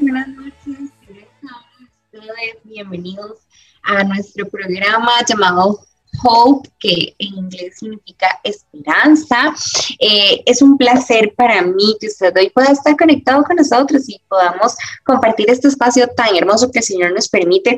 Buenas noches, noches. Bienvenidos a nuestro programa llamado Hope, que en inglés significa esperanza. Eh, es un placer para mí que usted hoy pueda estar conectado con nosotros y podamos compartir este espacio tan hermoso que el Señor nos permite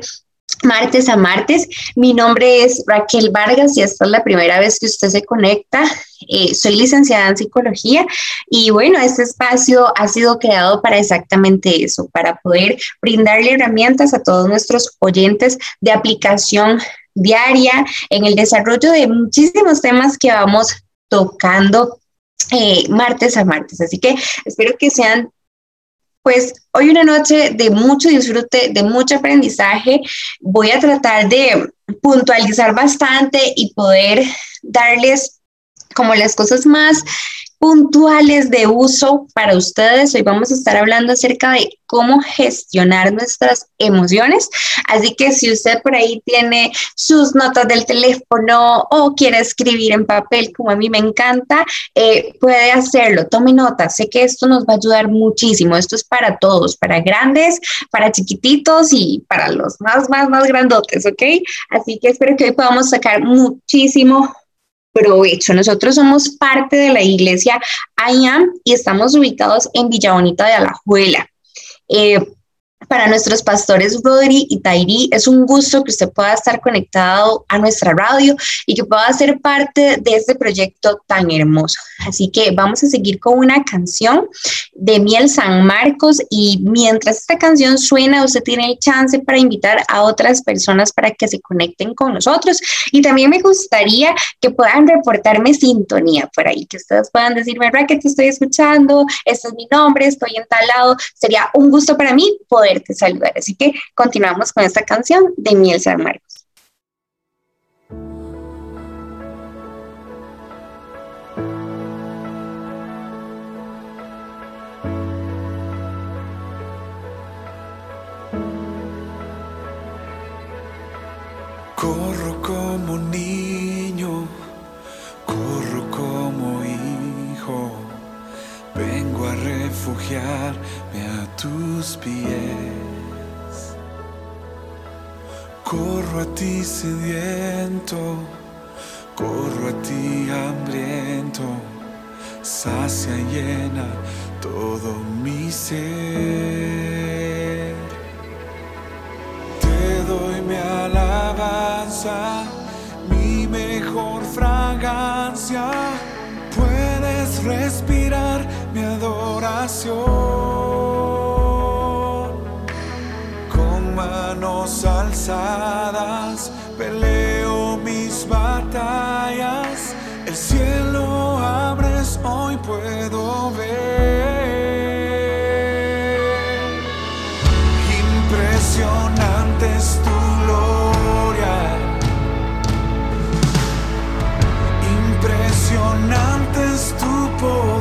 martes a martes. Mi nombre es Raquel Vargas y esta es la primera vez que usted se conecta. Eh, soy licenciada en psicología y bueno, este espacio ha sido creado para exactamente eso, para poder brindarle herramientas a todos nuestros oyentes de aplicación diaria en el desarrollo de muchísimos temas que vamos tocando eh, martes a martes. Así que espero que sean pues hoy una noche de mucho disfrute, de mucho aprendizaje. Voy a tratar de puntualizar bastante y poder darles como las cosas más puntuales de uso para ustedes. Hoy vamos a estar hablando acerca de cómo gestionar nuestras emociones. Así que si usted por ahí tiene sus notas del teléfono o quiere escribir en papel, como a mí me encanta, eh, puede hacerlo. Tome notas. Sé que esto nos va a ayudar muchísimo. Esto es para todos, para grandes, para chiquititos y para los más, más, más grandotes, ¿ok? Así que espero que hoy podamos sacar muchísimo provecho. Nosotros somos parte de la iglesia IAM y estamos ubicados en Villa Bonita de Alajuela. Eh, para nuestros pastores Rodri y Tairi, es un gusto que usted pueda estar conectado a nuestra radio y que pueda ser parte de este proyecto tan hermoso. Así que vamos a seguir con una canción de Miel San Marcos y mientras esta canción suena, usted tiene el chance para invitar a otras personas para que se conecten con nosotros. Y también me gustaría que puedan reportarme sintonía por ahí, que ustedes puedan decirme, que te estoy escuchando, este es mi nombre, estoy en tal lado. Sería un gusto para mí poder saludar. Así que continuamos con esta canción de Miel San Marcos. Corro como niño, corro como hijo, vengo a refugiar tus pies. Corro a ti sediento, corro a ti hambriento, sacia llena todo mi ser. Te doy mi alabanza, mi mejor fragancia, puedes respirar mi adoración. Manos alzadas, peleo mis batallas, el cielo abres, hoy puedo ver. Impresionante es tu gloria, impresionante es tu poder.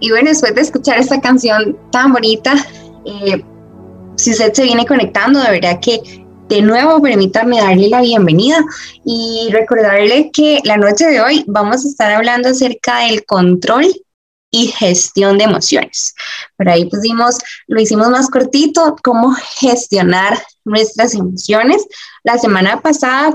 Y bueno, después de escuchar esta canción tan bonita, eh, si usted se viene conectando, de verdad que de nuevo permítame darle la bienvenida y recordarle que la noche de hoy vamos a estar hablando acerca del control y gestión de emociones. Por ahí pusimos, lo hicimos más cortito, cómo gestionar nuestras emociones. La semana pasada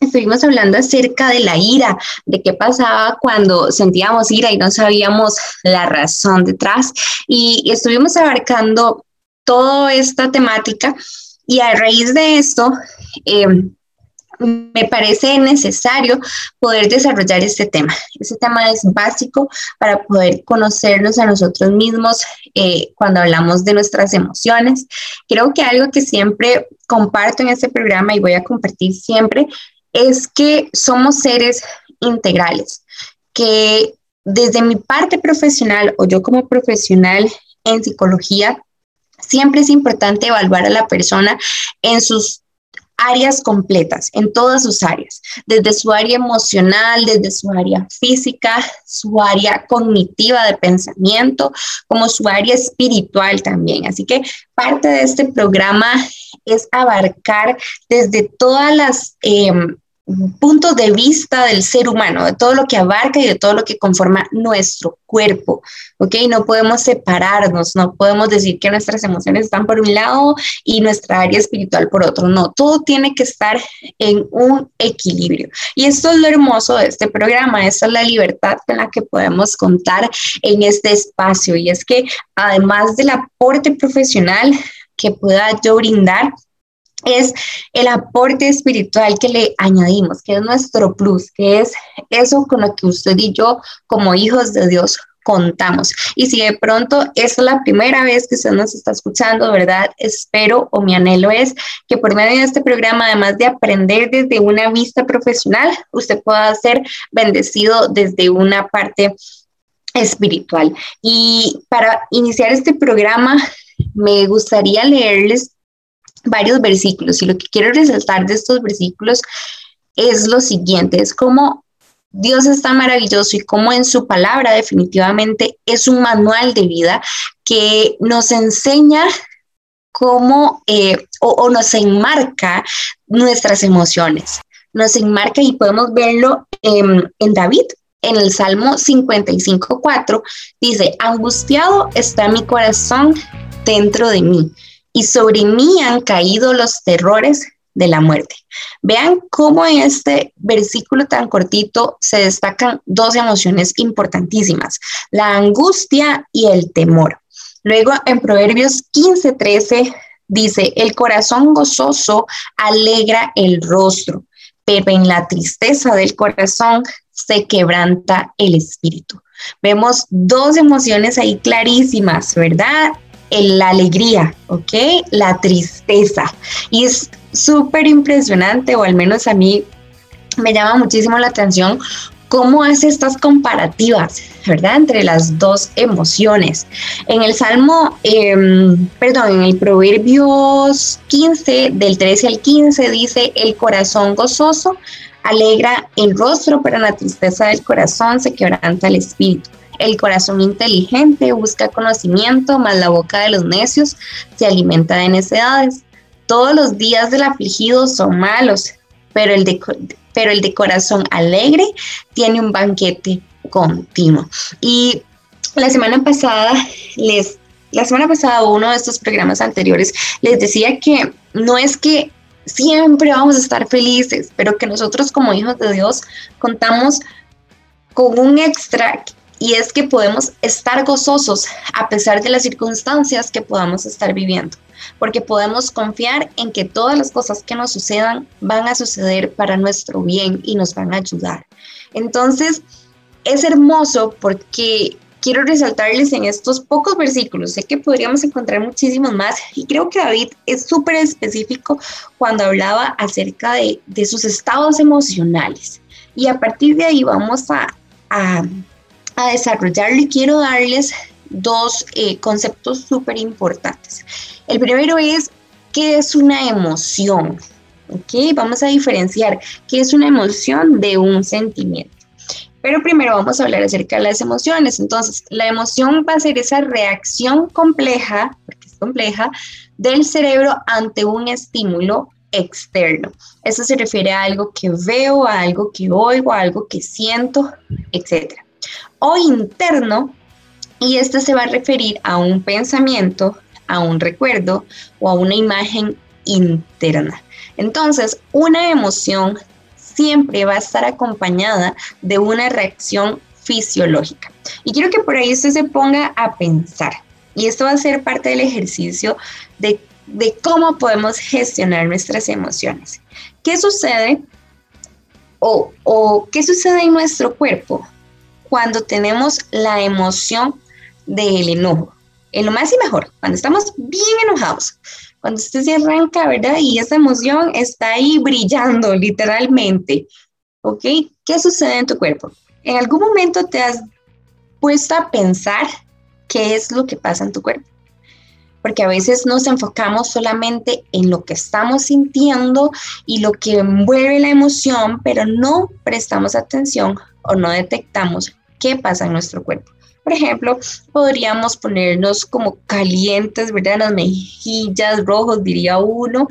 estuvimos hablando acerca de la ira, de qué pasaba cuando sentíamos ira y no sabíamos la razón detrás. Y estuvimos abarcando toda esta temática y a raíz de esto, eh, me parece necesario poder desarrollar este tema. Este tema es básico para poder conocernos a nosotros mismos eh, cuando hablamos de nuestras emociones. Creo que algo que siempre comparto en este programa y voy a compartir siempre es que somos seres integrales, que desde mi parte profesional o yo como profesional en psicología, siempre es importante evaluar a la persona en sus áreas completas, en todas sus áreas, desde su área emocional, desde su área física, su área cognitiva de pensamiento, como su área espiritual también. Así que parte de este programa es abarcar desde todas las... Em, puntos de vista del ser humano, de todo lo que abarca y de todo lo que conforma nuestro cuerpo, ¿ok? No podemos separarnos, no podemos decir que nuestras emociones están por un lado y nuestra área espiritual por otro, no, todo tiene que estar en un equilibrio. Y esto es lo hermoso de este programa, esa es la libertad con la que podemos contar en este espacio y es que además del aporte profesional que pueda yo brindar, es el aporte espiritual que le añadimos, que es nuestro plus, que es eso con lo que usted y yo como hijos de Dios contamos. Y si de pronto es la primera vez que usted nos está escuchando, ¿verdad? Espero o mi anhelo es que por medio de este programa, además de aprender desde una vista profesional, usted pueda ser bendecido desde una parte espiritual. Y para iniciar este programa, me gustaría leerles varios versículos y lo que quiero resaltar de estos versículos es lo siguiente, es como Dios está maravilloso y como en su palabra definitivamente es un manual de vida que nos enseña cómo eh, o, nos enmarca nuestras emociones, nos enmarca y podemos verlo en David. En el Salmo 55.4 dice, angustiado está mi corazón dentro de mí y sobre mí han caído los terrores de la muerte. Vean cómo en este versículo tan cortito se destacan dos emociones importantísimas, la angustia y el temor. Luego en Proverbios 15:13 dice, el corazón gozoso alegra el rostro, pero en la tristeza del corazón se quebranta el espíritu. Vemos dos emociones ahí clarísimas, ¿verdad? La alegría, ¿ok? La tristeza. Y es súper impresionante, o al menos a mí me llama muchísimo la atención cómo hace estas comparativas, ¿verdad? Entre las dos emociones. En el Salmo, em, perdón, en el Proverbios 15, del 13 al 15, dice, el corazón gozoso alegra el rostro, pero la tristeza del corazón se quebranta el espíritu. El corazón inteligente busca conocimiento, mas la boca de los necios se alimenta de necedades. Todos los días del afligido son malos, pero el de, pero el de corazón alegre tiene un banquete continuo. Y la semana pasada les la semana pasada uno de estos programas anteriores les decía que no es que siempre vamos a estar felices, pero que nosotros como hijos de Dios contamos con un extra y es que podemos estar gozosos a pesar de las circunstancias que podamos estar viviendo, porque podemos confiar en que todas las cosas que nos sucedan van a suceder para nuestro bien y nos van a ayudar. Entonces, es hermoso porque quiero resaltarles en estos pocos versículos, sé que podríamos encontrar muchísimos más y creo que David es súper específico cuando hablaba acerca de, sus estados emocionales. Y a partir de ahí vamos a desarrollarlo y quiero darles dos eh, conceptos súper importantes. El primero es qué es una emoción. ¿Ok? Vamos a diferenciar qué es una emoción de un sentimiento. Pero primero vamos a hablar acerca de las emociones. Entonces, la emoción va a ser esa reacción compleja, porque es compleja, del cerebro ante un estímulo externo. Eso se refiere a algo que veo, a algo que oigo, a algo que siento, etc. O interno, y esto se va a referir a un pensamiento, a un recuerdo o a una imagen interna. Entonces, una emoción siempre va a estar acompañada de una reacción fisiológica. Y quiero que por ahí usted se ponga a pensar. Y esto va a ser parte del ejercicio de, de cómo podemos gestionar nuestras emociones. ¿Qué sucede o, o qué sucede en nuestro cuerpo cuando tenemos la emoción del enojo? En lo más y mejor, cuando estamos bien enojados, cuando usted se arranca, ¿verdad? Y esa emoción está ahí brillando, literalmente. ¿Ok? ¿Qué sucede en tu cuerpo? ¿En algún momento te has puesto a pensar qué es lo que pasa en tu cuerpo? Porque a veces nos enfocamos solamente en lo que estamos sintiendo y lo que envuelve la emoción, pero no prestamos atención o no detectamos qué pasa en nuestro cuerpo. Por ejemplo, podríamos ponernos como calientes, ¿verdad? Las mejillas rojos, diría uno.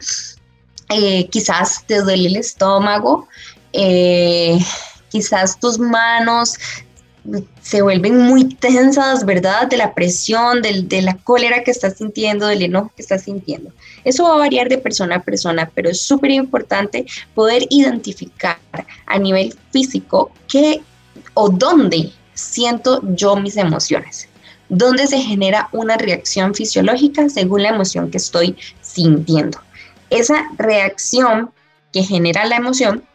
Eh, quizás te duele el estómago. Eh, quizás tus manos se vuelven muy tensas, ¿verdad? De la presión, de la cólera que estás sintiendo, del enojo que estás sintiendo. Eso va a variar de persona a persona, pero es súper importante poder identificar a nivel físico qué o dónde siento yo mis emociones, donde se genera una reacción fisiológica según la emoción que estoy sintiendo. Esa reacción que genera la emoción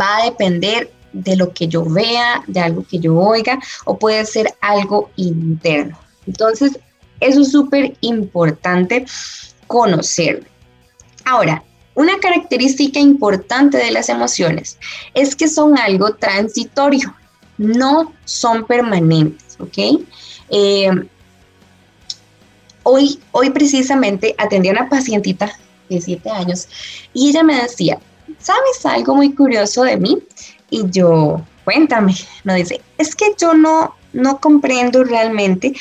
va a depender de lo que yo vea, de algo que yo oiga, o puede ser algo interno. Entonces, eso es súper importante conocerlo. Ahora, una característica importante de las emociones es que son algo transitorio no son permanentes, ¿ok? Eh, hoy, hoy precisamente atendí a una pacientita de 7 años y ella me decía, ¿sabes algo muy curioso de mí? Y yo, cuéntame, no dice, es que yo no, no comprendo realmente,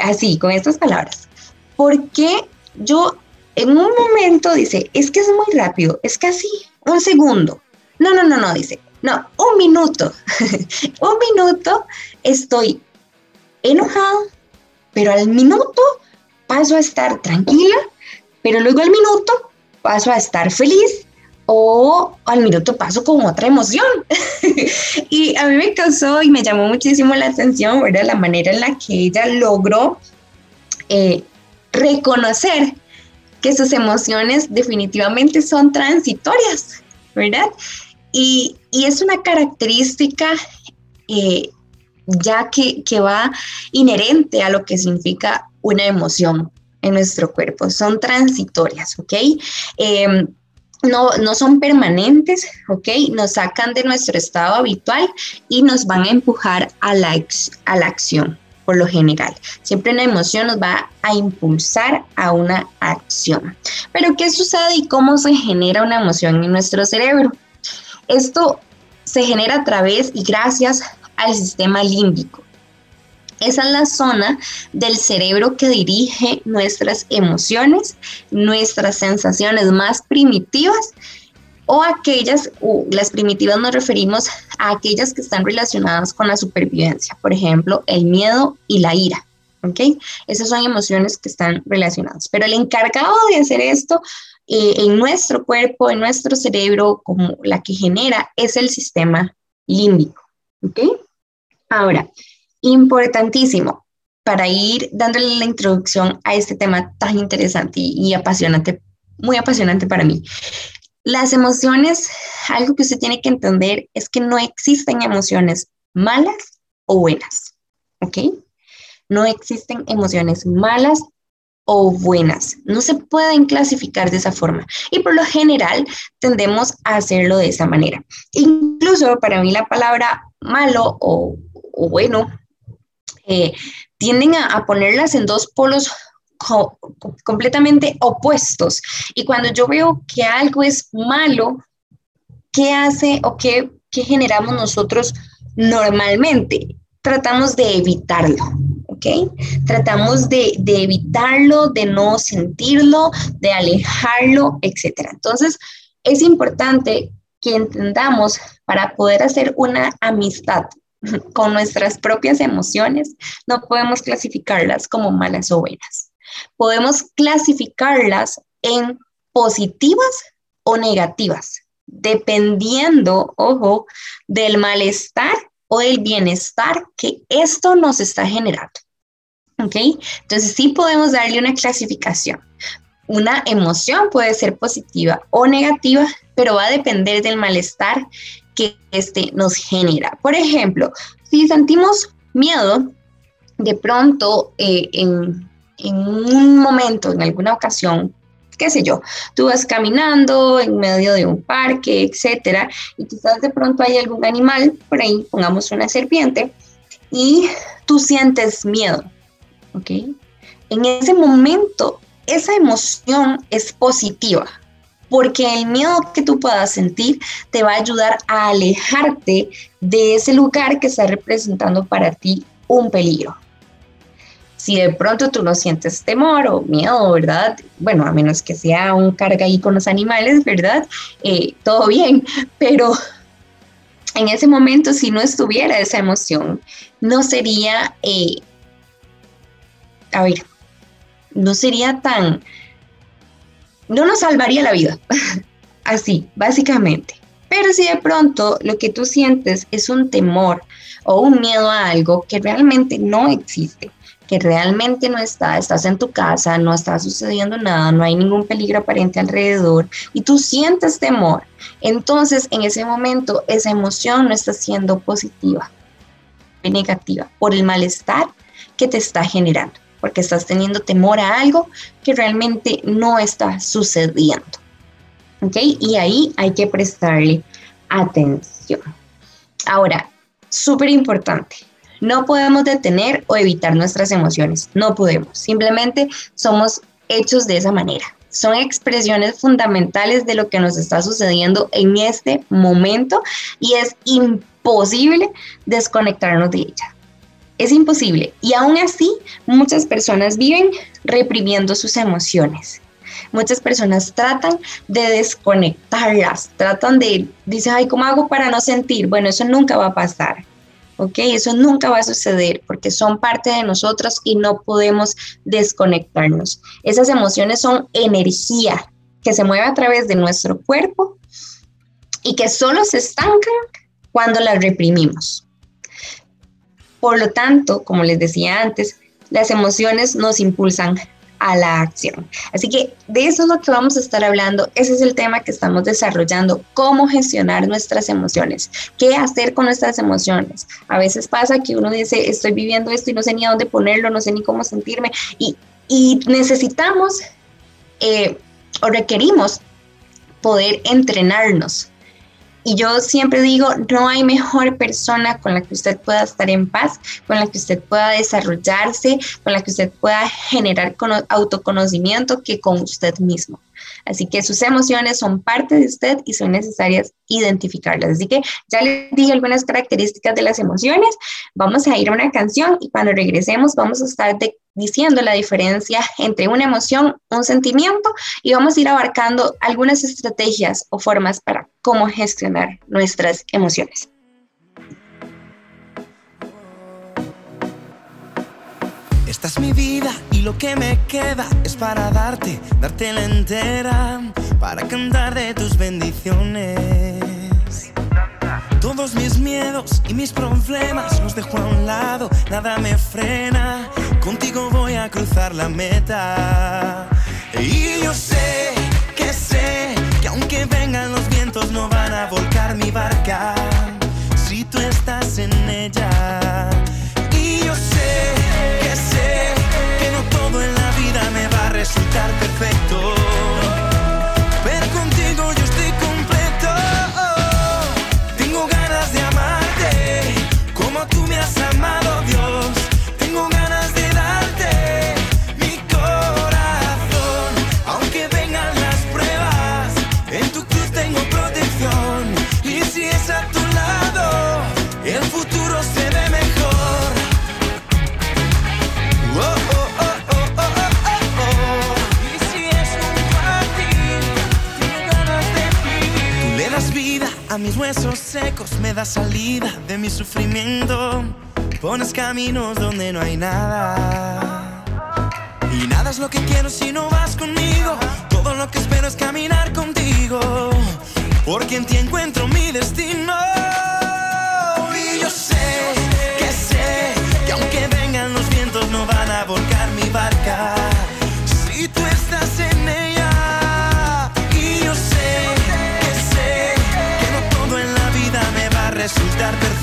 así, con estas palabras, ¿por qué yo en un momento dice, es que es muy rápido, es casi un segundo. No, no, no, no, dice, no, un minuto. un minuto estoy enojado, pero al minuto paso a estar tranquila, pero luego al minuto paso a estar feliz o al minuto paso con otra emoción. y a mí me causó y me llamó muchísimo la atención, ¿verdad? La manera en la que ella logró eh, reconocer que sus emociones definitivamente son transitorias, ¿verdad? Y, es una característica eh, ya que, va inherente a lo que significa una emoción en nuestro cuerpo. Son transitorias, ¿ok? Em, no, no, son permanentes, ¿ok? Nos sacan de nuestro estado habitual y nos van a empujar a la, a la acción, por lo general. Siempre una emoción nos va a impulsar a una acción. Pero ¿qué sucede y cómo se genera una emoción en nuestro cerebro? Esto se genera a través y gracias al sistema límbico. Esa es la zona del cerebro que dirige nuestras emociones, nuestras sensaciones más primitivas o aquellas, las primitivas nos referimos a aquellas que están relacionadas con la supervivencia, por ejemplo, el miedo y la ira. ¿Ok? Esas son emociones que están relacionadas. Pero el encargado de hacer esto eh, en nuestro cuerpo, en nuestro cerebro, como la que genera es el sistema límbico. ¿Ok? Ahora, importantísimo para ir dándole la introducción a este tema tan interesante y, y apasionante, muy apasionante para mí. Las emociones, algo que usted tiene que entender es que no existen emociones malas o buenas, ¿ok? No existen emociones malas o buenas. No se pueden clasificar de esa forma. Y por lo general tendemos a hacerlo de esa manera. Incluso para mí la palabra malo o, bueno eh, tienden a, ponerlas en dos polos completamente opuestos. Y cuando yo veo que algo es malo, ¿qué hace o qué, qué generamos nosotros normalmente? Tratamos de evitarlo. ¿Ok? Tratamos de, de, evitarlo, de no sentirlo, de alejarlo, etc. Entonces, es importante que entendamos para poder hacer una amistad con nuestras propias emociones, no podemos clasificarlas como malas o buenas. Podemos clasificarlas en positivas o negativas, dependiendo, ojo, del malestar o del bienestar que esto nos está generando. ¿Ok? Entonces sí podemos darle una clasificación. Una emoción puede ser positiva o negativa, pero va a depender del malestar que este nos genera. Por ejemplo, si sentimos miedo, de pronto eh, en, en un momento, en alguna ocasión, qué sé yo, tú vas caminando en medio de un parque, etcétera, y quizás de pronto hay algún animal por ahí, pongamos una serpiente, y tú sientes miedo, ¿ok? En ese momento, esa emoción es positiva, porque el miedo que tú puedas sentir te va a ayudar a alejarte de ese lugar que está representando para ti un peligro. Si de pronto tú no sientes temor o miedo, ¿verdad? Bueno, a menos que sea un carga ahí con los animales, ¿verdad? Eh, todo bien, pero en ese momento, si no estuviera esa emoción, no sería, eh, a ver, no sería tan, no nos salvaría la vida. Así, básicamente. Pero si de pronto lo que tú sientes es un temor o un miedo a algo que realmente no existe, que realmente no está, estás en tu casa, no está sucediendo nada, no hay ningún peligro aparente alrededor y tú sientes temor, entonces en ese momento esa emoción no está siendo positiva, negativa, por el malestar que te está generando porque estás teniendo temor a algo que realmente no está sucediendo. ¿Ok? Y ahí hay que prestarle atención. Ahora, súper importante, no podemos detener o evitar nuestras emociones, no podemos, simplemente somos hechos de esa manera. Son expresiones fundamentales de lo que nos está sucediendo en este momento y es imposible desconectarnos de ella. Es imposible. Y aún así, muchas personas viven reprimiendo sus emociones. Muchas personas tratan de desconectarlas, tratan de, dice, ay, ¿cómo hago para no sentir? Bueno, eso nunca va a pasar. ¿ok? Eso nunca va a suceder porque son parte de nosotros y no podemos desconectarnos. Esas emociones son energía que se mueve a través de nuestro cuerpo y que solo se estancan cuando las reprimimos. Por lo tanto, como les decía antes, las emociones nos impulsan a la acción. Así que de eso es lo que vamos a estar hablando. Ese es el tema que estamos desarrollando, cómo gestionar nuestras emociones, qué hacer con nuestras emociones. A veces pasa que uno dice, estoy viviendo esto y no sé ni a dónde ponerlo, no sé ni cómo sentirme y, necesitamos eh, o requerimos poder entrenarnos y yo siempre digo, no hay mejor persona con la que usted pueda estar en paz, con la que usted pueda desarrollarse, con la que usted pueda generar autoconocimiento que con usted mismo. Así que sus emociones son parte de usted y son necesarias identificarlas. Así que ya les dije algunas características de las emociones. Vamos a ir a una canción y cuando regresemos vamos a estar diciendo la diferencia entre una emoción, un sentimiento y vamos a ir abarcando algunas estrategias o formas para cómo gestionar nuestras emociones. Esta es mi vida y lo que me queda es para darte, darte la entera, para cantar de tus bendiciones. Todos mis miedos y mis problemas los dejo a un lado, nada me frena. Contigo voy a cruzar la meta. Y yo sé que sé que aunque vengan los no van a volcar mi barca si tú estás en ella. Y yo sé que sé que no todo en la vida me va a resultar perfecto. Mis huesos secos, me da salida de mi sufrimiento. Pones caminos donde no hay nada. Y nada es lo que quiero si no vas conmigo. Todo lo que espero es caminar contigo. Porque en ti encuentro mi destino. Y yo sé que sé que aunque vengan los vientos no van a volcar mi barca. Resultar perfecto.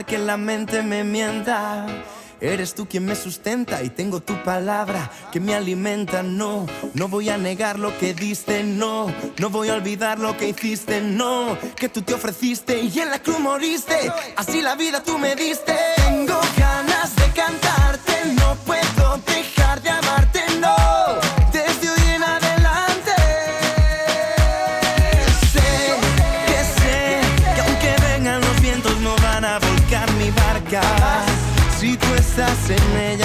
Que la mente me mienta. Eres tú quien me sustenta y tengo tu palabra que me alimenta. No, no voy a negar lo que diste, no, no voy a olvidar lo que hiciste, no, que tú te ofreciste y en la cruz moriste. Así la vida tú me diste. Tengo ganas de cantarte, no puedo dejar de amarte, no. Estás en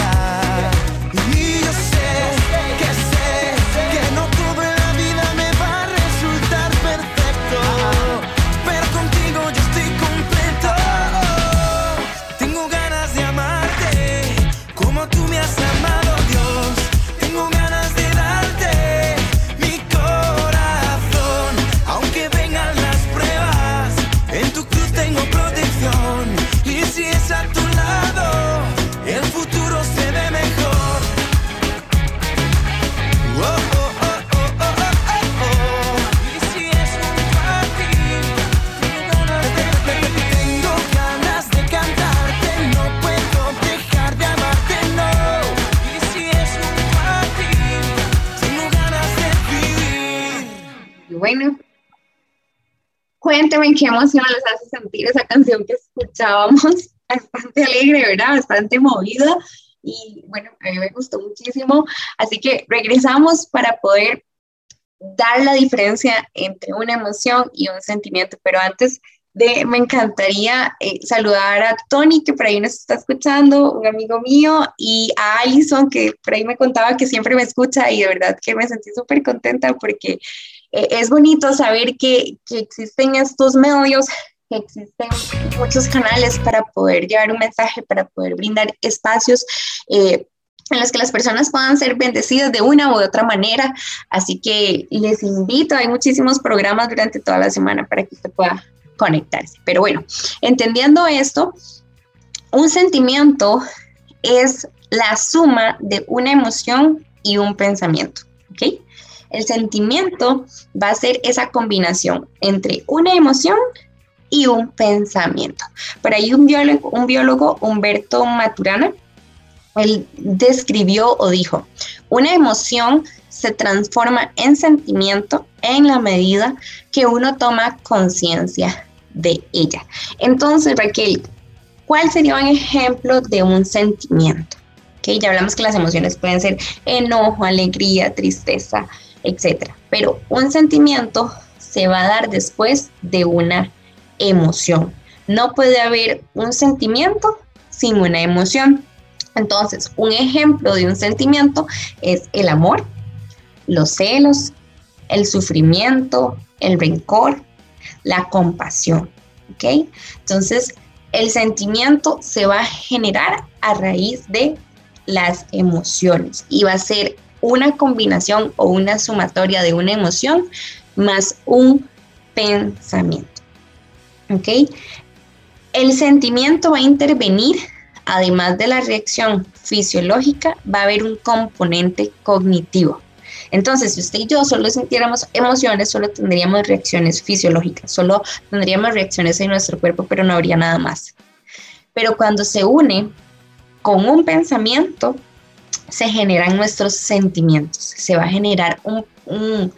cuénteme qué emoción les hace sentir esa canción que escuchábamos. Bastante alegre, ¿verdad? Bastante movida. Y bueno, a mí me gustó muchísimo. Así que regresamos para poder dar la diferencia entre una emoción y un sentimiento. Pero antes de, me encantaría eh, saludar a Tony, que por ahí nos está escuchando, un amigo mío, y a Alison, que por ahí me contaba que siempre me escucha y de verdad que me sentí súper contenta porque eh, es bonito saber que, que existen estos medios que existen muchos canales para poder llevar un mensaje, para poder brindar espacios eh, en los que las personas puedan ser bendecidas de una u otra manera. Así que les invito, hay muchísimos programas durante toda la semana para que usted pueda conectarse. Pero bueno, entendiendo esto, un sentimiento es la suma de una emoción y un pensamiento, ¿ok? El sentimiento va a ser esa combinación entre una emoción y un pensamiento. Por ahí un biólogo, Humberto Maturana, él describió o dijo, una emoción se transforma en sentimiento en la medida que uno toma conciencia de ella. Entonces, Raquel, ¿cuál sería un ejemplo de un sentimiento? Okay, ya hablamos que las emociones pueden ser enojo, alegría, tristeza, etc. Pero un sentimiento se va a dar después de una emoción. No puede haber un sentimiento sin una emoción. Entonces, un ejemplo de un sentimiento es el amor, los celos, el sufrimiento, el rencor, la compasión. ¿Ok? Entonces, el sentimiento se va a generar a raíz de las emociones y va a ser una combinación o una sumatoria de una emoción más un pensamiento. ¿Ok? El sentimiento va a intervenir, además de la reacción fisiológica, va a haber un componente cognitivo. Entonces, si usted y yo solo sintiéramos emociones, solo tendríamos reacciones fisiológicas, solo tendríamos reacciones en nuestro cuerpo, pero no habría nada más. Pero cuando se une con un pensamiento, se generan nuestros sentimientos. Se va a generar un,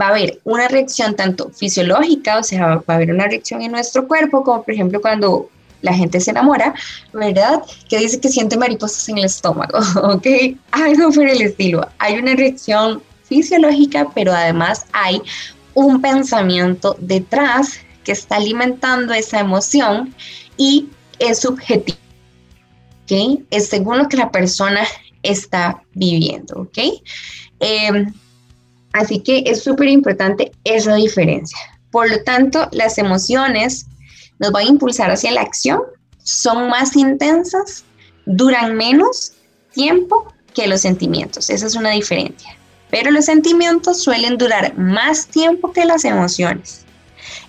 va a haber una reacción tanto fisiológica, o sea, va a haber una reacción en nuestro cuerpo, como por ejemplo cuando la gente se enamora, ¿verdad? Que dice que siente mariposas en el estómago, ¿ok? Algo por el estilo. Hay una reacción fisiológica, pero además hay un pensamiento detrás que está alimentando esa emoción y es subjetivo. ¿ok? Es según lo que la persona está viviendo, ¿ok? Em, así que es súper importante esa diferencia. Por lo tanto, las emociones nos van a impulsar hacia la acción, son más intensas, duran menos tiempo que los sentimientos. Esa es una diferencia. Pero los sentimientos suelen durar más tiempo que las emociones.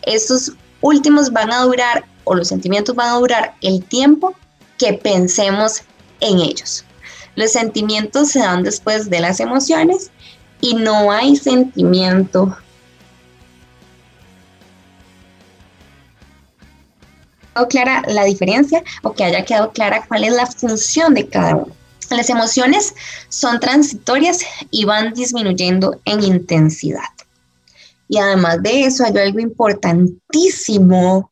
Estos últimos van a durar, o los sentimientos van a durar el tiempo que pensemos en ellos. Los sentimientos se dan después de las emociones y no hay sentimiento. clara la diferencia o que haya quedado clara cuál es la función de cada uno. Las emociones son transitorias y van disminuyendo en intensidad. Y además de eso, hay algo importantísimo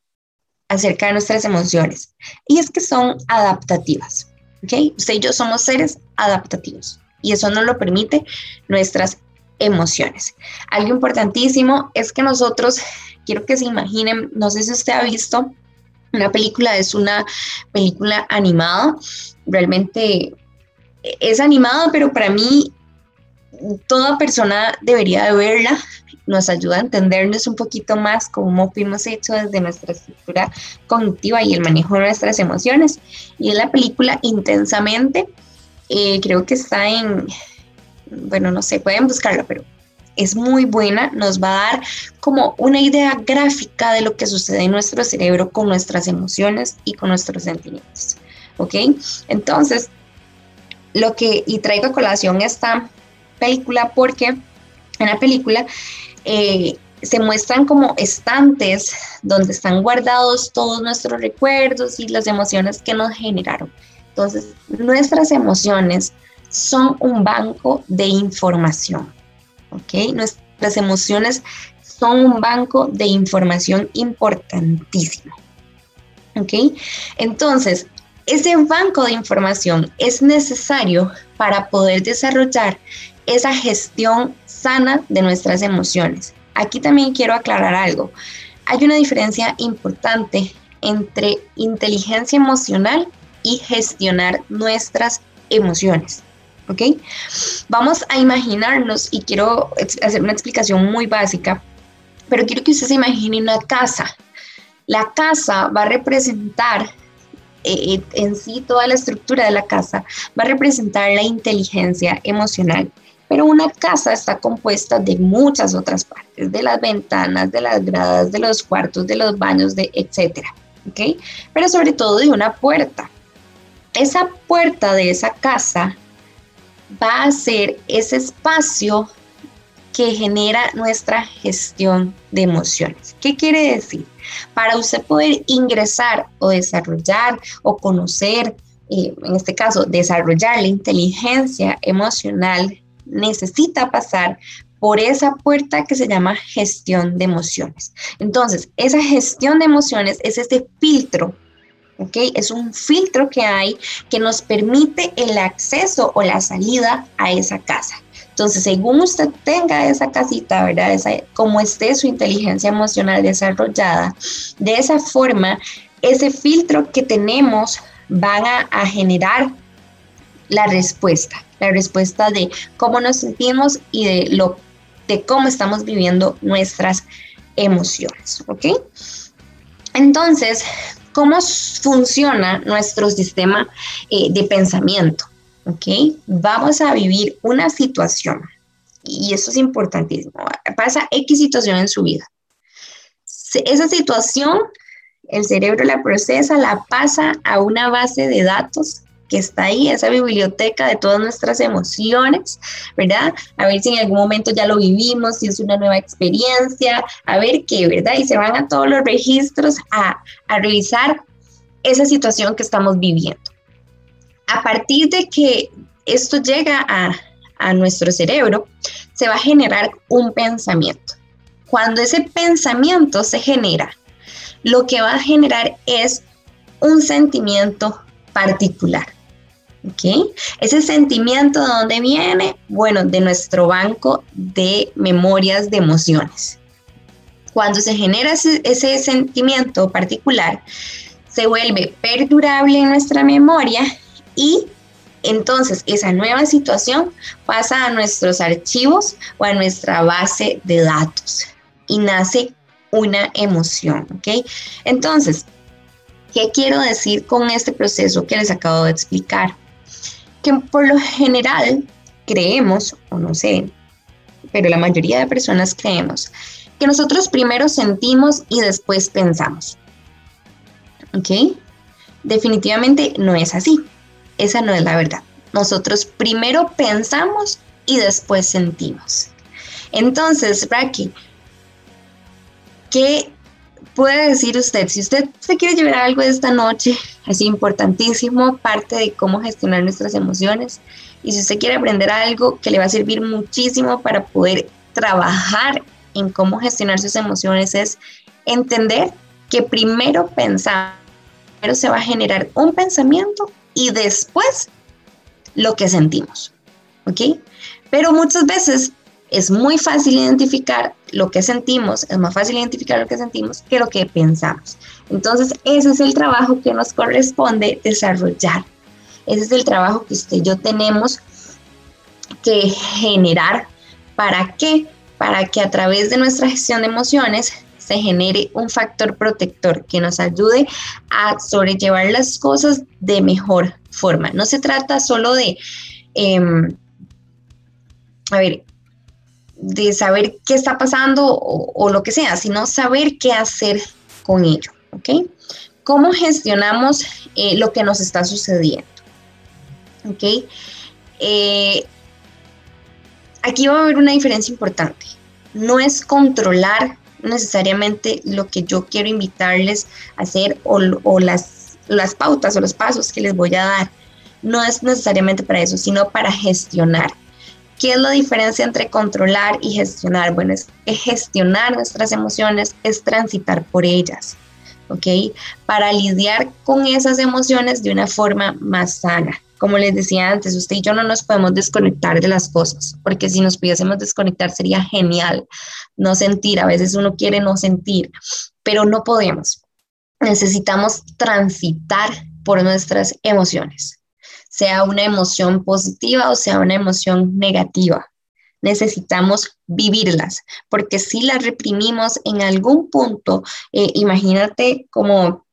acerca de nuestras emociones y es que son adaptativas. ¿Ok? Usted y yo somos seres adaptativos y eso nos lo permite nuestras emociones. Algo importantísimo es que nosotros, quiero que se imaginen, no sé si usted ha visto una película, es una película animada, realmente es animada, pero para mí toda persona debería de verla, nos ayuda a entendernos un poquito más cómo fuimos hechos desde nuestra estructura cognitiva y el manejo de nuestras emociones. Y es la película Intensamente, eh, creo que está en, bueno, no sé, pueden buscarla, pero es muy buena, nos va a dar como una idea gráfica de lo que sucede en nuestro cerebro con nuestras emociones y con nuestros sentimientos. ¿Ok? Entonces, lo que, y traigo a colación esta película porque en la película eh, se muestran como estantes donde están guardados todos nuestros recuerdos y las emociones que nos generaron. Entonces, nuestras emociones son un banco de información, ¿ok? Nuestras emociones son un banco de información importantísimo, ¿ok? Entonces, ese banco de información es necesario para poder desarrollar esa gestión sana de nuestras emociones. Aquí también quiero aclarar algo. Hay una diferencia importante entre inteligencia emocional y gestionar nuestras emociones. ¿Ok? Vamos a imaginarnos, y quiero hacer una explicación muy básica, pero quiero que usted se imagine una casa. La casa va a representar eh, eh, en sí toda la estructura de la casa, va a representar la inteligencia emocional pero una casa está compuesta de muchas otras partes, de las ventanas, de las gradas, de los cuartos, de los baños, de etcétera, ¿ok? Pero sobre todo de una puerta. Esa puerta de esa casa va a ser ese espacio que genera nuestra gestión de emociones. ¿Qué quiere decir? Para usted poder ingresar o desarrollar o conocer, eh, en este caso, desarrollar la inteligencia emocional necesita pasar por esa puerta que se llama gestión de emociones. Entonces, esa gestión de emociones es ese filtro, ¿ok? Es un filtro que hay que nos permite el acceso o la salida a esa casa. Entonces, según usted tenga esa casita, ¿verdad? Esa, como esté su inteligencia emocional desarrollada, de esa forma, ese filtro que tenemos van a, a generar la respuesta la respuesta de cómo nos sentimos y de, lo, de cómo estamos viviendo nuestras emociones, ¿ok? Entonces, ¿cómo funciona nuestro sistema eh, de pensamiento? ¿Ok? Vamos a vivir una situación y eso es importantísimo. Pasa X situación en su vida. Esa situación, el cerebro la procesa, la pasa a una base de datos que está ahí, esa biblioteca de todas nuestras emociones, ¿verdad? A ver si en algún momento ya lo vivimos, si es una nueva experiencia, a ver qué, ¿verdad? Y se van a todos los registros a, a revisar esa situación que estamos viviendo. A partir de que esto llega a, a nuestro cerebro, se va a generar un pensamiento. Cuando ese pensamiento se genera, lo que va a generar es un sentimiento particular. ¿Ok? Ese sentimiento de dónde viene? Bueno, de nuestro banco de memorias de emociones. Cuando se genera ese, ese sentimiento particular, se vuelve perdurable en nuestra memoria y entonces esa nueva situación pasa a nuestros archivos o a nuestra base de datos y nace una emoción, ¿ok? Entonces, ¿qué quiero decir con este proceso que les acabo de explicar? Que por lo general creemos, o no sé, pero la mayoría de personas creemos, que nosotros primero sentimos y después pensamos. ¿Ok? Definitivamente no es así. Esa no es la verdad. Nosotros primero pensamos y después sentimos. Entonces, Raki, ¿qué puede decir usted? Si usted se quiere llevar algo de esta noche, es importantísimo, parte de cómo gestionar nuestras emociones. Y si usted quiere aprender algo que le va a servir muchísimo para poder trabajar en cómo gestionar sus emociones, es entender que primero pensar, primero se va a generar un pensamiento y después lo que sentimos. ¿Ok? Pero muchas veces es muy fácil identificar lo que sentimos, es más fácil identificar lo que sentimos que lo que pensamos. Entonces, ese es el trabajo que nos corresponde desarrollar. Ese es el trabajo que usted y yo tenemos que generar. ¿Para qué? Para que a través de nuestra gestión de emociones se genere un factor protector que nos ayude a sobrellevar las cosas de mejor forma. No se trata solo de, em, a ver, de saber qué está pasando o, lo que sea, sino saber qué hacer con ello, ¿ok? ¿Cómo gestionamos eh, lo que nos está sucediendo? ¿Ok? Eh, aquí va a haber una diferencia importante. No es controlar necesariamente lo que yo quiero invitarles a hacer o, o las, las pautas o los pasos que les voy a dar. No es necesariamente para eso, sino para gestionar. ¿Qué es la diferencia entre controlar y gestionar? Bueno, es que gestionar nuestras emociones es transitar por ellas, ¿ok? Para lidiar con esas emociones de una forma más sana. Como les decía antes, usted y yo no nos podemos desconectar de las cosas, porque si nos pudiésemos desconectar sería genial no sentir. A veces uno quiere no sentir, pero no podemos. Necesitamos transitar por nuestras emociones sea una emoción positiva o sea una emoción negativa. Necesitamos vivirlas, porque si las reprimimos en algún punto, eh, imagínate como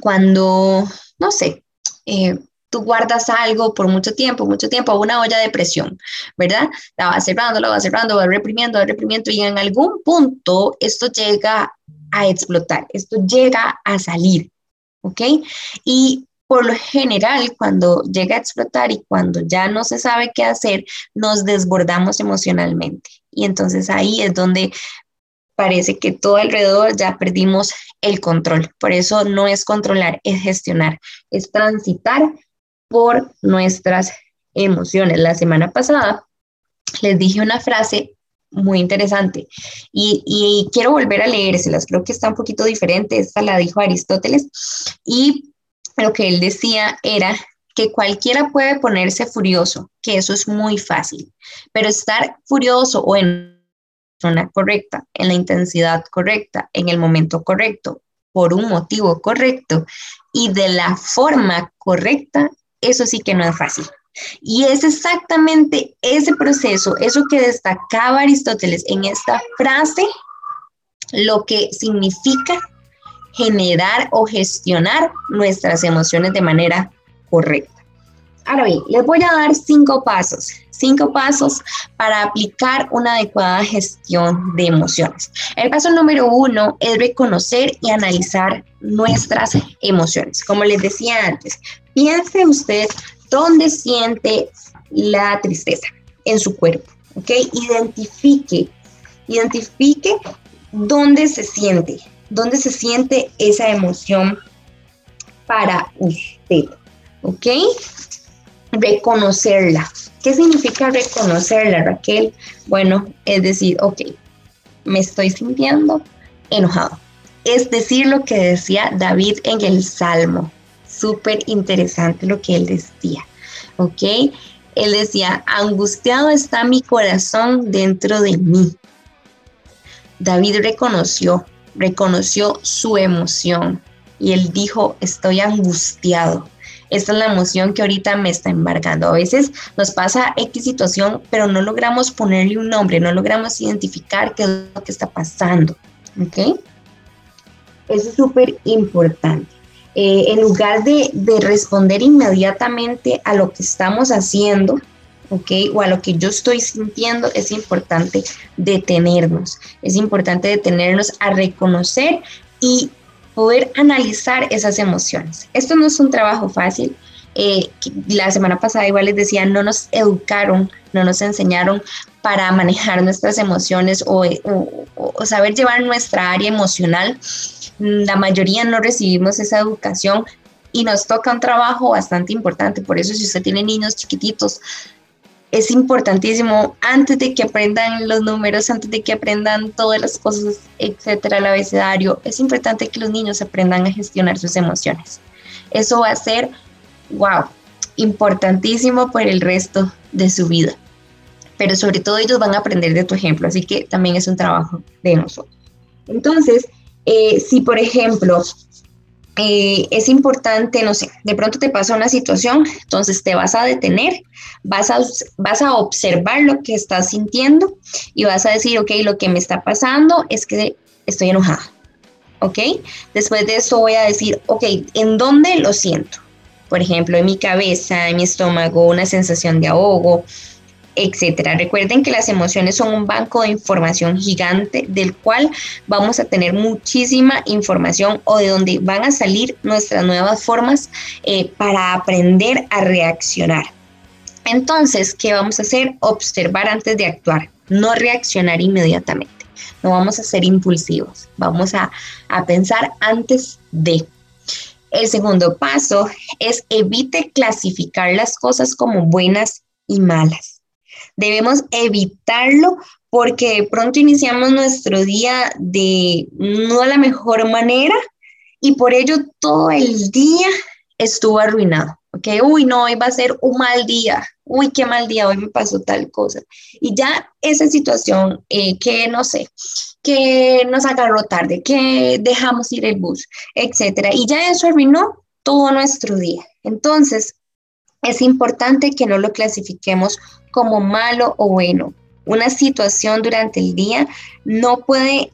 cuando, no sé, eh, tú guardas algo por mucho tiempo, mucho tiempo, una olla de presión, ¿verdad? La vas cerrando, la vas cerrando, vas reprimiendo, vas reprimiendo y en algún punto esto llega a explotar, esto llega a salir, ¿ok? Y por lo general, cuando llega a explotar y cuando ya no se sabe qué hacer, nos desbordamos emocionalmente. Y entonces ahí es donde parece que todo alrededor ya perdimos el control. Por eso no es controlar, es gestionar, es transitar por nuestras emociones. La semana pasada les dije una frase muy interesante y, quiero volver a leérselas, creo que está un poquito diferente, esta la dijo Aristóteles y lo que él decía era que cualquiera puede ponerse furioso, que eso es muy fácil, pero estar furioso o en la zona correcta, en la intensidad correcta, en el momento correcto, por un motivo correcto y de la forma correcta, eso sí que no es fácil. Y es exactamente ese proceso, eso que destacaba Aristóteles en esta frase, lo que significa generar o gestionar nuestras emociones de manera correcta. Ahora bien, les voy a dar cinco pasos, cinco pasos para aplicar una adecuada gestión de emociones. El paso número uno es reconocer y analizar nuestras emociones. Como les decía antes, piense usted dónde siente la tristeza en su cuerpo, ¿ok? Identifique, identifique dónde se siente, dónde se siente esa emoción para usted. ¿Ok? reconocerla. ¿Qué significa reconocerla, Raquel? Bueno, es decir, ok, me estoy sintiendo enojado. Es decir, lo que decía David en el Salmo. Súper interesante lo que él decía. ¿Ok? Él decía, angustiado está mi corazón dentro de mí. David reconoció, reconoció su emoción y él dijo, estoy angustiado. Esta es la emoción que ahorita me está embargando. A veces nos pasa X situación, pero no logramos ponerle un nombre, no logramos identificar qué es lo que está pasando. Eso es súper importante. Eh, en lugar de, de, responder inmediatamente a lo que estamos haciendo, ¿ok? O a lo que yo estoy sintiendo, es importante detenernos. Es importante detenernos a reconocer y poder analizar esas emociones. Esto no es un trabajo fácil. Eh, la semana pasada igual les decía, no nos educaron, no nos enseñaron para manejar nuestras emociones o, o saber llevar nuestra área emocional. La mayoría no recibimos esa educación y nos toca un trabajo bastante importante. Por eso si usted tiene niños chiquititos, es importantísimo antes de que aprendan los números, antes de que aprendan todas las cosas, etcétera, el abecedario, es importante que los niños aprendan a gestionar sus emociones. Eso va a ser, wow, importantísimo por el resto de su vida. Pero sobre todo ellos van a aprender de tu ejemplo, así que también es un trabajo de nosotros. Entonces, eh, si por ejemplo eh, es importante, no sé, de pronto te pasa una situación, entonces te vas a detener, vas a, vas a observar lo que estás sintiendo y vas a decir, ok, lo que me está pasando es que estoy enojada, ¿ok? Después de eso voy a decir, ok, ¿en dónde lo siento? Por ejemplo, en mi cabeza, en mi estómago, una sensación de ahogo, etcétera. Recuerden que las emociones son un banco de información gigante del cual vamos a tener muchísima información o de donde van a salir nuestras nuevas formas eh, para aprender a reaccionar. Entonces, ¿qué vamos a hacer? Observar antes de actuar, no reaccionar inmediatamente. No vamos a ser impulsivos, vamos a, a pensar antes de. El segundo paso es evite clasificar las cosas como buenas y malas. Debemos evitarlo porque de pronto iniciamos nuestro día de no la mejor manera y por ello todo el día estuvo arruinado. ¿ok? Uy, no, hoy va a ser un mal día. Uy, qué mal día, hoy me pasó tal cosa. Y ya esa situación eh, que no sé, que nos agarró tarde, que dejamos ir el bus, etcétera. Y ya eso arruinó todo nuestro día. Entonces, es importante que no lo clasifiquemos como malo o bueno. Una situación durante el día no puede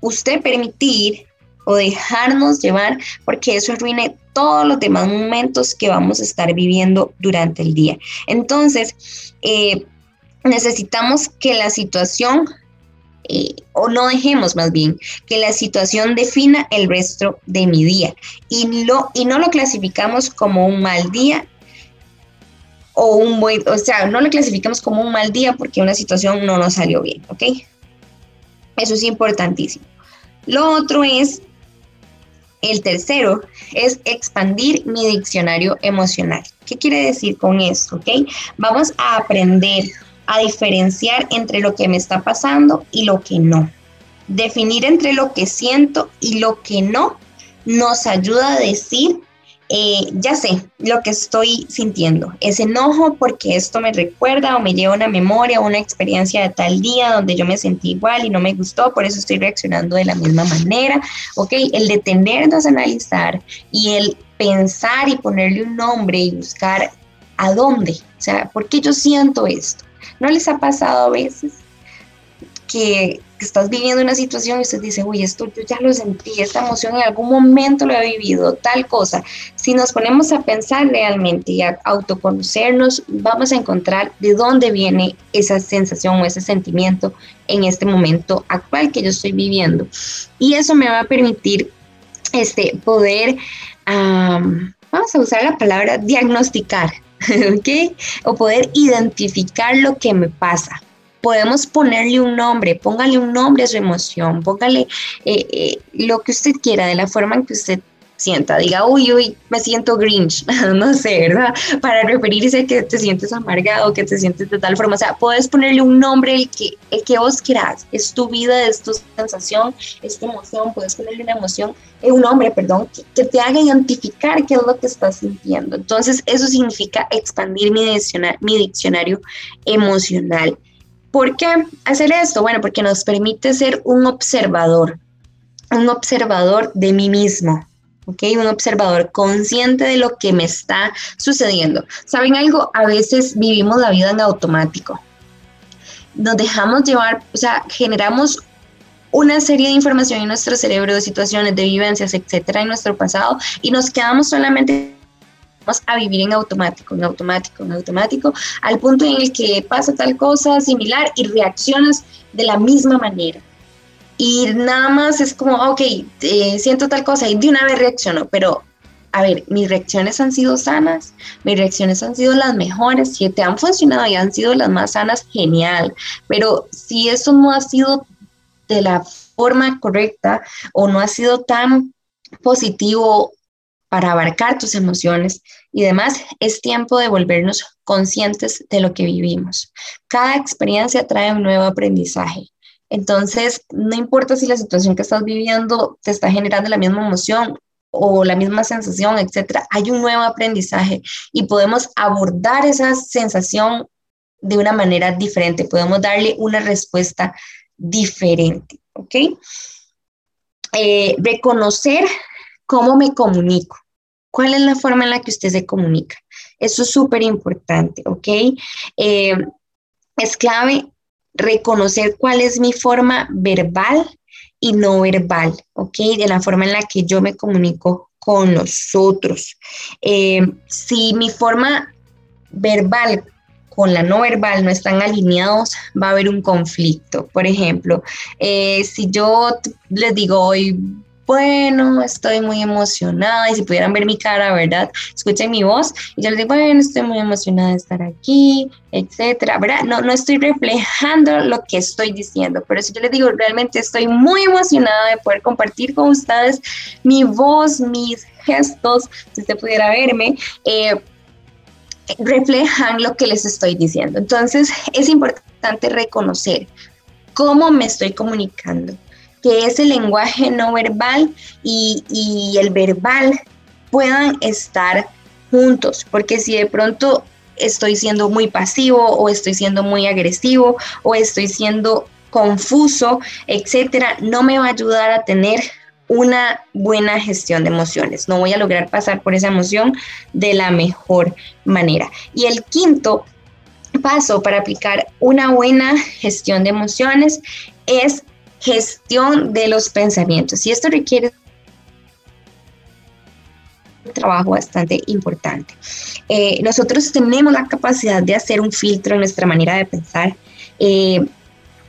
usted permitir o dejarnos llevar porque eso arruine todos los demás momentos que vamos a estar viviendo durante el día. Entonces, eh, necesitamos que la situación, eh, o no dejemos más bien, que la situación defina el resto de mi día y, y no lo clasificamos como un mal día o un buen, o sea, no lo clasificamos como un mal día porque una situación no nos salió bien, ¿ok? Eso es importantísimo. Lo otro es, el tercero, es expandir mi diccionario emocional. ¿Qué quiere decir con esto? ¿Ok? Vamos a aprender a diferenciar entre lo que me está pasando y lo que no. Definir entre lo que siento y lo que no nos ayuda a decir eh, ya sé lo que estoy sintiendo, es enojo porque esto me recuerda o me lleva una memoria o una experiencia de tal día donde yo me sentí igual y no me gustó, por eso estoy reaccionando de la misma manera, ¿ok? El detenernos a analizar y el pensar y ponerle un nombre y buscar a dónde, o sea, ¿por qué yo siento esto? ¿No les ha pasado a veces que estás viviendo una situación y usted dice, uy, esto yo ya lo sentí, esta emoción en algún momento lo he vivido, tal cosa. Si nos ponemos a pensar realmente y a autoconocernos, vamos a encontrar de dónde viene esa sensación o ese sentimiento en este momento actual que yo estoy viviendo. Y eso me va a permitir este, poder, vamos a usar la palabra diagnosticar, ¿ok? O poder identificar lo que me pasa podemos ponerle un nombre, póngale un nombre a su emoción, póngale eh, eh, lo que usted quiera, de la forma en que usted sienta, diga, uy, uy, me siento grinch, no sé, ¿verdad? Para referirse a que te sientes amargado, que te sientes de tal forma, o sea, puedes ponerle un nombre el que, el que vos quieras, es tu vida, es tu sensación, es tu emoción, puedes ponerle una emoción, eh, un nombre, perdón, que, que, te haga identificar qué es lo que estás sintiendo. Entonces, eso significa expandir mi mi diccionario emocional. ¿Por qué hacer esto? Bueno, porque nos permite ser un observador, un observador de mí mismo, ¿ok? Un observador consciente de lo que me está sucediendo. ¿Saben algo? A veces vivimos la vida en automático. Nos dejamos llevar, o sea, generamos una serie de información en nuestro cerebro, de situaciones, de vivencias, etcétera, en nuestro pasado y nos quedamos solamente a vivir en automático, en automático, en automático, al punto en el que pasa tal cosa similar y reaccionas de la misma manera. Y nada más es como, ok, eh, siento tal cosa y de una vez reacciono, pero a ver, mis reacciones han sido sanas, mis reacciones han sido las mejores, si te han funcionado y han sido las más sanas, genial, pero si eso no ha sido de la forma correcta o no ha sido tan positivo para abarcar tus emociones y demás, es tiempo de volvernos conscientes de lo que vivimos. Cada experiencia trae un nuevo aprendizaje. Entonces, no importa si la situación que estás viviendo te está generando la misma emoción o la misma sensación, etcétera, hay un nuevo aprendizaje y podemos abordar esa sensación de una manera diferente, podemos darle una respuesta diferente, ¿ok? Eh, reconocer cómo me comunico. ¿Cuál es la forma en la que usted se comunica? Eso es súper importante, ¿ok? Eh, es clave reconocer cuál es mi forma verbal y no verbal, ¿ok? De la forma en la que yo me comunico con los otros. Eh, si mi forma verbal con la no verbal no están alineados, va a haber un conflicto. Por ejemplo, eh, si yo les digo hoy, bueno, estoy muy emocionada y si pudieran ver mi cara, ¿verdad? Escuchen mi voz y yo les digo, bueno, estoy muy emocionada de estar aquí, etcétera, ¿verdad? No, no estoy reflejando lo que estoy diciendo, pero si yo les digo, realmente estoy muy emocionada de poder compartir con ustedes mi voz, mis gestos, si usted pudiera verme, eh, reflejan lo que les estoy diciendo. Entonces, es importante reconocer cómo me estoy comunicando que ese lenguaje no verbal y, el verbal puedan estar juntos, porque si de pronto estoy siendo muy pasivo o estoy siendo muy agresivo o estoy siendo confuso, etcétera, no me va a ayudar a tener una buena gestión de emociones. No voy a lograr pasar por esa emoción de la mejor manera. Y el quinto paso para aplicar una buena gestión de emociones es gestión de los pensamientos. Y esto requiere un trabajo bastante importante. Eh, nosotros tenemos la capacidad de hacer un filtro en nuestra manera de pensar. Eh,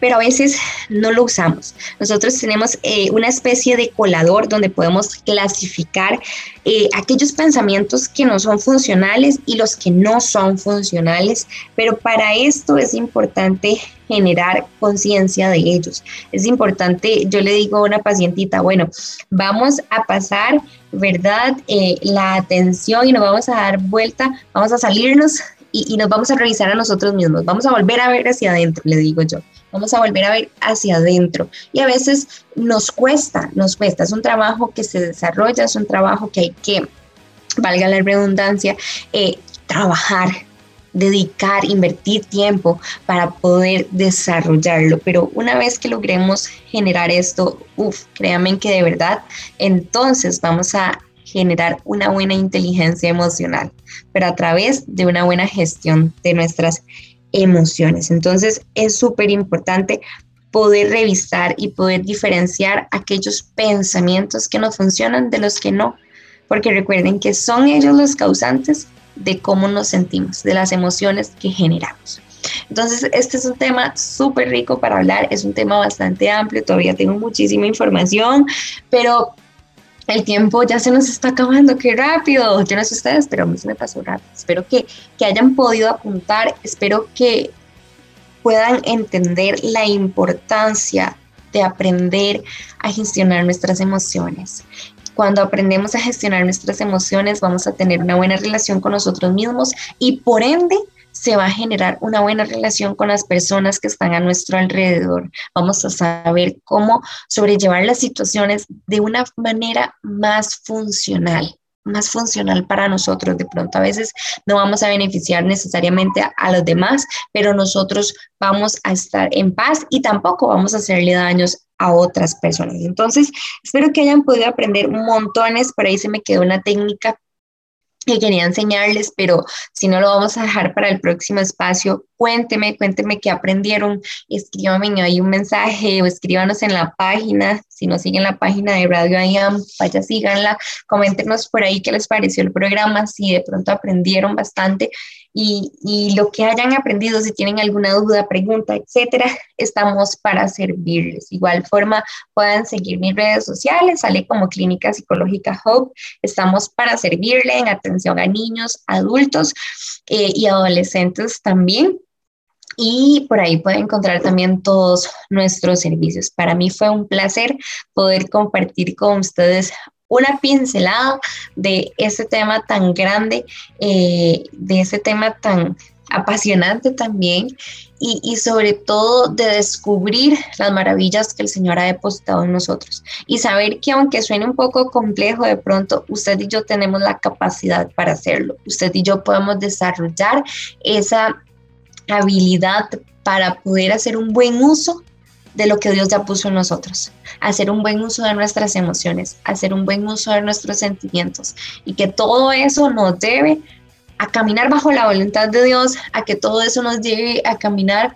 pero a veces no lo usamos. Nosotros tenemos eh, una especie de colador donde podemos clasificar eh, aquellos pensamientos que no son funcionales y los que no son funcionales, pero para esto es importante generar conciencia de ellos. Es importante, yo le digo a una pacientita, bueno, vamos a pasar, ¿verdad? Eh, la atención y nos vamos a dar vuelta, vamos a salirnos y, y, nos vamos a revisar a nosotros mismos, vamos a volver a ver hacia adentro, le digo yo vamos a volver a ver hacia adentro. Y a veces nos cuesta, nos cuesta, es un trabajo que se desarrolla, es un trabajo que hay que, valga la redundancia, eh, trabajar, dedicar, invertir tiempo para poder desarrollarlo. Pero una vez que logremos generar esto, uff, créanme que de verdad, entonces vamos a generar una buena inteligencia emocional, pero a través de una buena gestión de nuestras emociones. Entonces es súper importante poder revisar y poder diferenciar aquellos pensamientos que no funcionan de los que no, porque recuerden que son ellos los causantes de cómo nos sentimos, de las emociones que generamos. Entonces, este es un tema súper rico para hablar, es un tema bastante amplio, todavía tengo muchísima información, pero el tiempo ya se nos está acabando, qué rápido. Yo no sé ustedes, pero a mí se me pasó rápido. Espero que, que hayan podido apuntar, espero que puedan entender la importancia de aprender a gestionar nuestras emociones. Cuando aprendemos a gestionar nuestras emociones, vamos a tener una buena relación con nosotros mismos y por ende se va a generar una buena relación con las personas que están a nuestro alrededor. Vamos a saber cómo sobrellevar las situaciones de una manera más funcional más funcional para nosotros. De pronto a veces no vamos a beneficiar necesariamente a, los demás, pero nosotros vamos a estar en paz y tampoco vamos a hacerle daños a otras personas. Entonces, espero que hayan podido aprender montones. Por ahí se me quedó una técnica que quería enseñarles, pero si no lo vamos a dejar para el próximo espacio, cuénteme, cuénteme qué aprendieron, escríbanme ahí un mensaje o escríbanos en la página, si no siguen la página de Radio IAM, vaya, síganla, coméntenos por ahí qué les pareció el programa, si de pronto aprendieron bastante y, lo que hayan aprendido, si tienen alguna duda, pregunta, etcétera, estamos para servirles. Igual forma, pueden seguir mis redes sociales, sale como Clínica Psicológica Hope. Estamos para servirle en atención a niños, adultos eh, y adolescentes también. Y por ahí pueden encontrar también todos nuestros servicios. Para mí fue un placer poder compartir con ustedes una pincelada de ese tema tan grande, eh, de ese tema tan apasionante también y, y, sobre todo de descubrir las maravillas que el Señor ha depositado en nosotros y saber que aunque suene un poco complejo de pronto, usted y yo tenemos la capacidad para hacerlo. Usted y yo podemos desarrollar esa habilidad para poder hacer un buen uso de lo que Dios ya puso en nosotros, hacer un buen uso de nuestras emociones, hacer un buen uso de nuestros sentimientos. Y que todo eso nos debe a caminar bajo la voluntad de Dios, a que todo eso nos lleve a caminar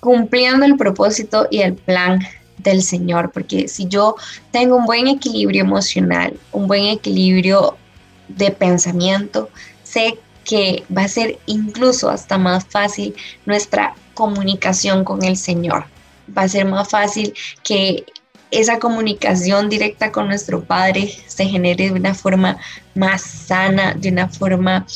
cumpliendo el propósito y el plan del Señor, porque si yo tengo un buen equilibrio emocional, un buen equilibrio de pensamiento, sé que va a ser incluso hasta más fácil nuestra comunicación con el Señor va a ser más fácil que esa comunicación directa con nuestro Padre se genere de una forma más sana, de una forma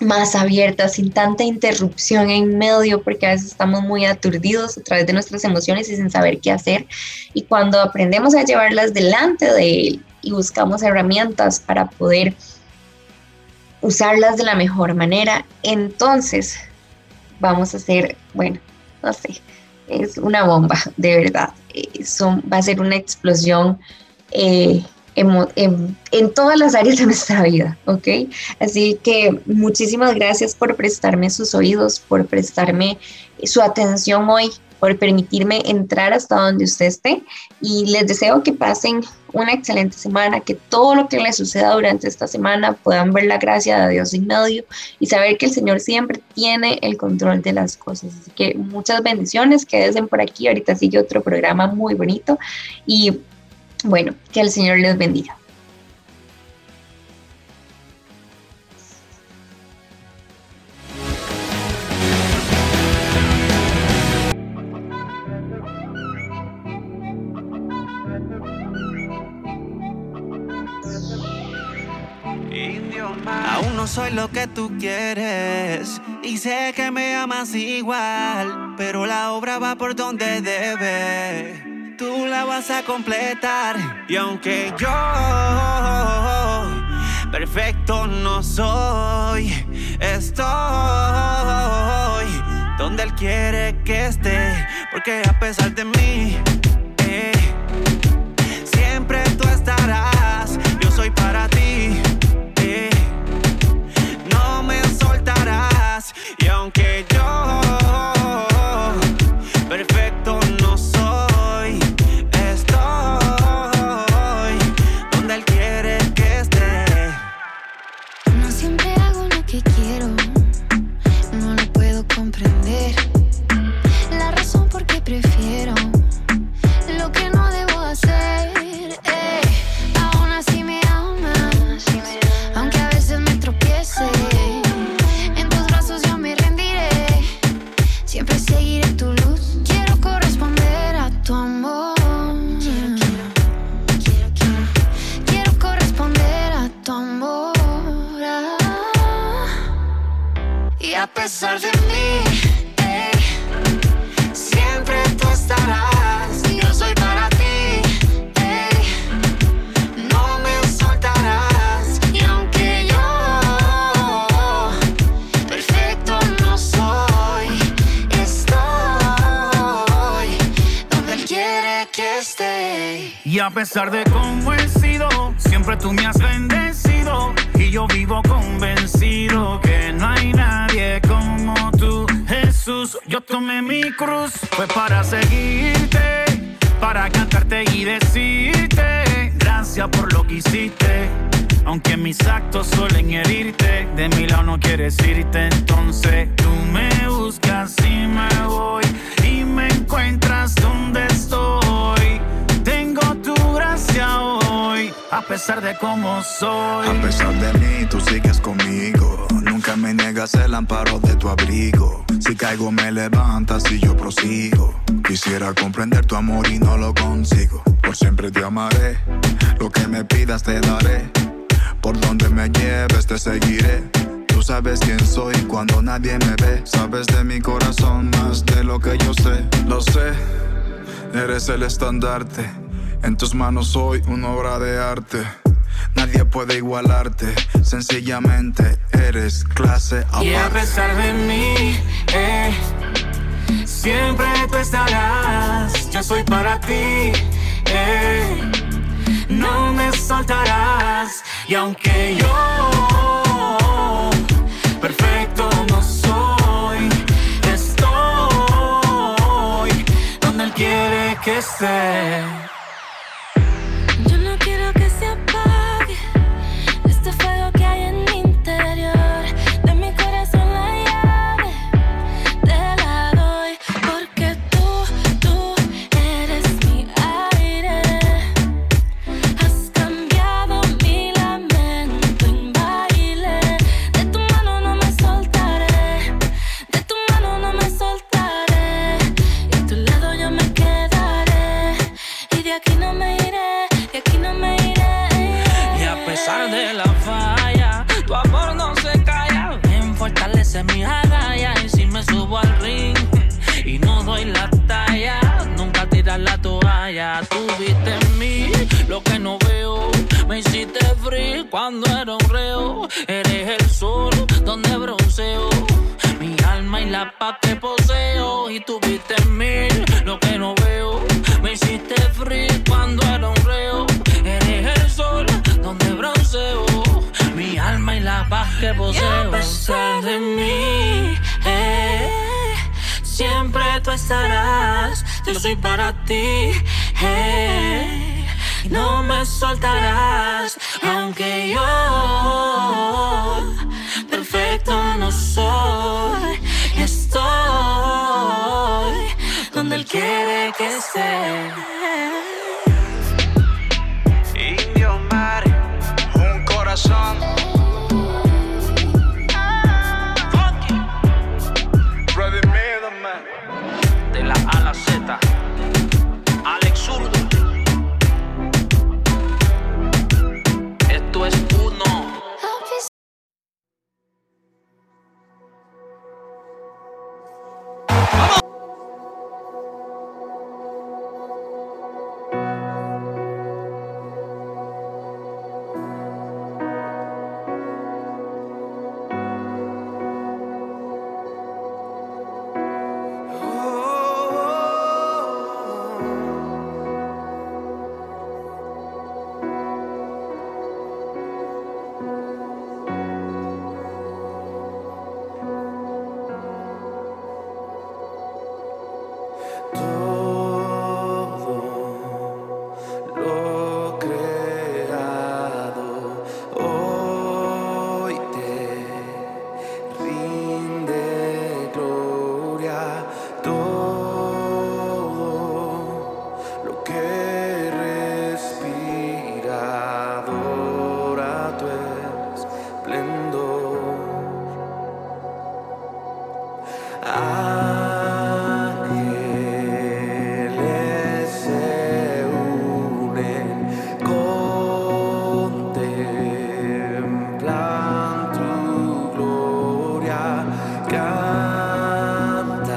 más abierta, sin tanta interrupción en medio, porque a veces estamos muy aturdidos a través de nuestras emociones y sin saber qué hacer. Y cuando aprendemos a llevarlas delante de Él y buscamos herramientas para poder usarlas de la mejor manera, entonces vamos a ser, bueno, no sé, es una bomba, de verdad. Eso va a ser una explosión eh, en, en, todas las áreas de nuestra vida, ¿ok? Así que muchísimas gracias por prestarme sus oídos, por prestarme su atención hoy por permitirme entrar hasta donde usted esté y les deseo que pasen una excelente semana, que todo lo que les suceda durante esta semana puedan ver la gracia de Dios en medio y saber que el Señor siempre tiene el control de las cosas. Así que muchas bendiciones, quédense por aquí, ahorita sigue otro programa muy bonito y bueno, que el Señor les bendiga. Soy lo que tú quieres. Y sé que me amas igual, pero la obra va por donde debe. Tú la vas a completar. Y aunque yo perfecto no soy, estoy donde él quiere que esté, porque a pesar de mí Aunque yo pesar de A pesar de mí, tú sigues conmigo. Nunca me niegas el amparo de tu abrigo. Si caigo, me levantas y yo prosigo. Quisiera comprender tu amor y no lo consigo. Por siempre te amaré, lo que me pidas te daré. Por donde me lleves te seguiré. Tú sabes quién soy cuando nadie me ve. Sabes de mi corazón más de lo que yo sé. Lo sé, eres el estandarte. En tus manos soy una obra de arte. Nadie puede igualarte, sencillamente eres clase aparte. Y a pesar de mí, eh, siempre tú estarás. Yo soy para ti, eh, no me soltarás. Y aunque yo perfecto no soy, estoy donde él quiere que esté. Paz que poseo. Y tuviste en mí lo que no veo. Me hiciste free cuando era un reo. Eres el sol donde bronceo. Mi alma y la paz que poseo. Y de mí, eh, siempre tú estarás. Yo soy para ti. Eh no me soltarás, aunque yo perfecto no soy. Estoy